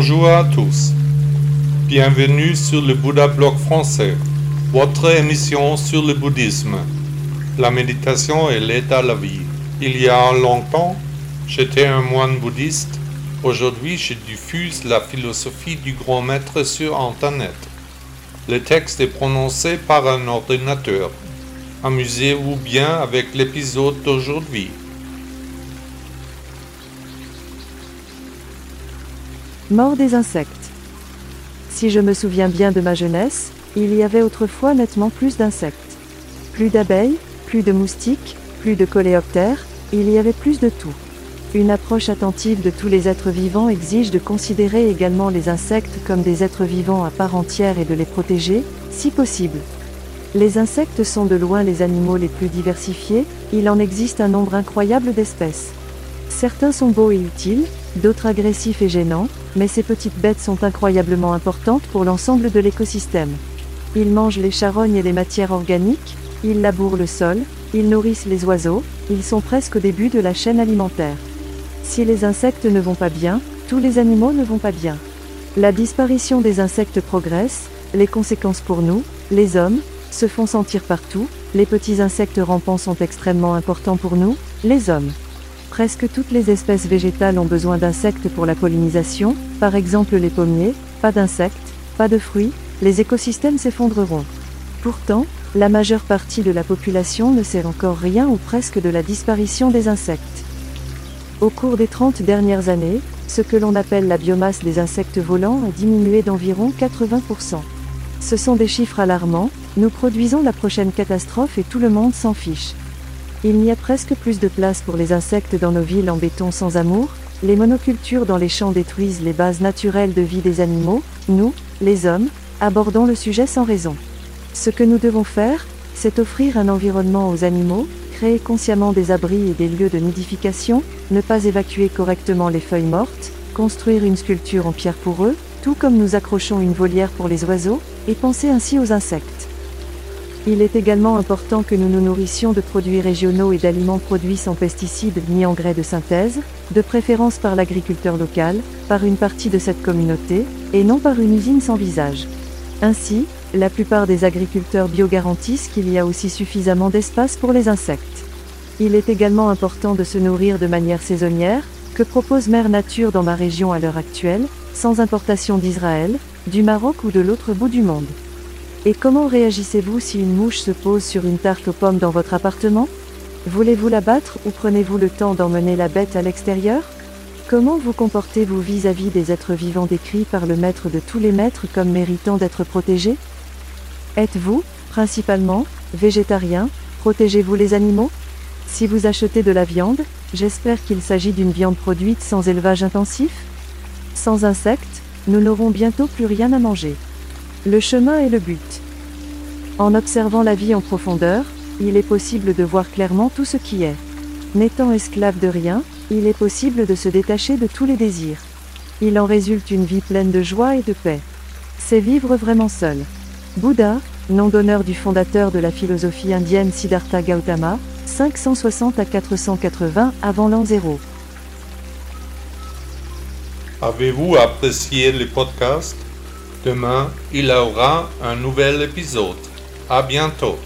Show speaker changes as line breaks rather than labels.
Bonjour à tous. Bienvenue sur le Bouddha Blog français, votre émission sur le bouddhisme, la méditation et l'aide à la vie. Il y a longtemps, j'étais un moine bouddhiste. Aujourd'hui, je diffuse la philosophie du grand maître sur Internet. Le texte est prononcé par un ordinateur. Amusez-vous bien avec l'épisode d'aujourd'hui.
Mort des insectes. Si je me souviens bien de ma jeunesse, il y avait autrefois nettement plus d'insectes. Plus d'abeilles, plus de moustiques, plus de coléoptères, il y avait plus de tout. Une approche attentive de tous les êtres vivants exige de considérer également les insectes comme des êtres vivants à part entière et de les protéger, si possible. Les insectes sont de loin les animaux les plus diversifiés, il en existe un nombre incroyable d'espèces. Certains sont beaux et utiles, d'autres agressifs et gênants, mais ces petites bêtes sont incroyablement importantes pour l'ensemble de l'écosystème. Ils mangent les charognes et les matières organiques, ils labourent le sol, ils nourrissent les oiseaux, ils sont presque au début de la chaîne alimentaire. Si les insectes ne vont pas bien, tous les animaux ne vont pas bien. La disparition des insectes progresse, les conséquences pour nous, les hommes, se font sentir partout, les petits insectes rampants sont extrêmement importants pour nous, les hommes. Presque toutes les espèces végétales ont besoin d'insectes pour la pollinisation, par exemple les pommiers, pas d'insectes, pas de fruits, les écosystèmes s'effondreront. Pourtant, la majeure partie de la population ne sait encore rien ou presque de la disparition des insectes. Au cours des 30 dernières années, ce que l'on appelle la biomasse des insectes volants a diminué d'environ 80%. Ce sont des chiffres alarmants, nous produisons la prochaine catastrophe et tout le monde s'en fiche. Il n'y a presque plus de place pour les insectes dans nos villes en béton sans amour, les monocultures dans les champs détruisent les bases naturelles de vie des animaux, nous, les hommes, abordons le sujet sans raison. Ce que nous devons faire, c'est offrir un environnement aux animaux, créer consciemment des abris et des lieux de nidification, ne pas évacuer correctement les feuilles mortes, construire une sculpture en pierre pour eux, tout comme nous accrochons une volière pour les oiseaux, et penser ainsi aux insectes. Il est également important que nous nous nourrissions de produits régionaux et d'aliments produits sans pesticides ni engrais de synthèse, de préférence par l'agriculteur local, par une partie de cette communauté, et non par une usine sans visage. Ainsi, la plupart des agriculteurs bio garantissent qu'il y a aussi suffisamment d'espace pour les insectes. Il est également important de se nourrir de manière saisonnière, que propose Mère Nature dans ma région à l'heure actuelle, sans importation d'Israël, du Maroc ou de l'autre bout du monde. Et comment réagissez-vous si une mouche se pose sur une tarte aux pommes dans votre appartement? Voulez-vous la battre ou prenez-vous le temps d'emmener la bête à l'extérieur? Comment vous comportez-vous vis-à-vis des êtres vivants décrits par le maître de tous les maîtres comme méritant d'être protégés? Êtes-vous, principalement, végétarien? Protégez-vous les animaux? Si vous achetez de la viande, j'espère qu'il s'agit d'une viande produite sans élevage intensif? Sans insectes, nous n'aurons bientôt plus rien à manger. Le chemin est le but. En observant la vie en profondeur, il est possible de voir clairement tout ce qui est. N'étant esclave de rien, il est possible de se détacher de tous les désirs. Il en résulte une vie pleine de joie et de paix. C'est vivre vraiment seul. Bouddha, nom d'honneur du fondateur de la philosophie indienne Siddhartha Gautama, 560 à 480 avant l'an 0.
Avez-vous apprécié le podcast Demain, il aura un nouvel épisode. À bientôt.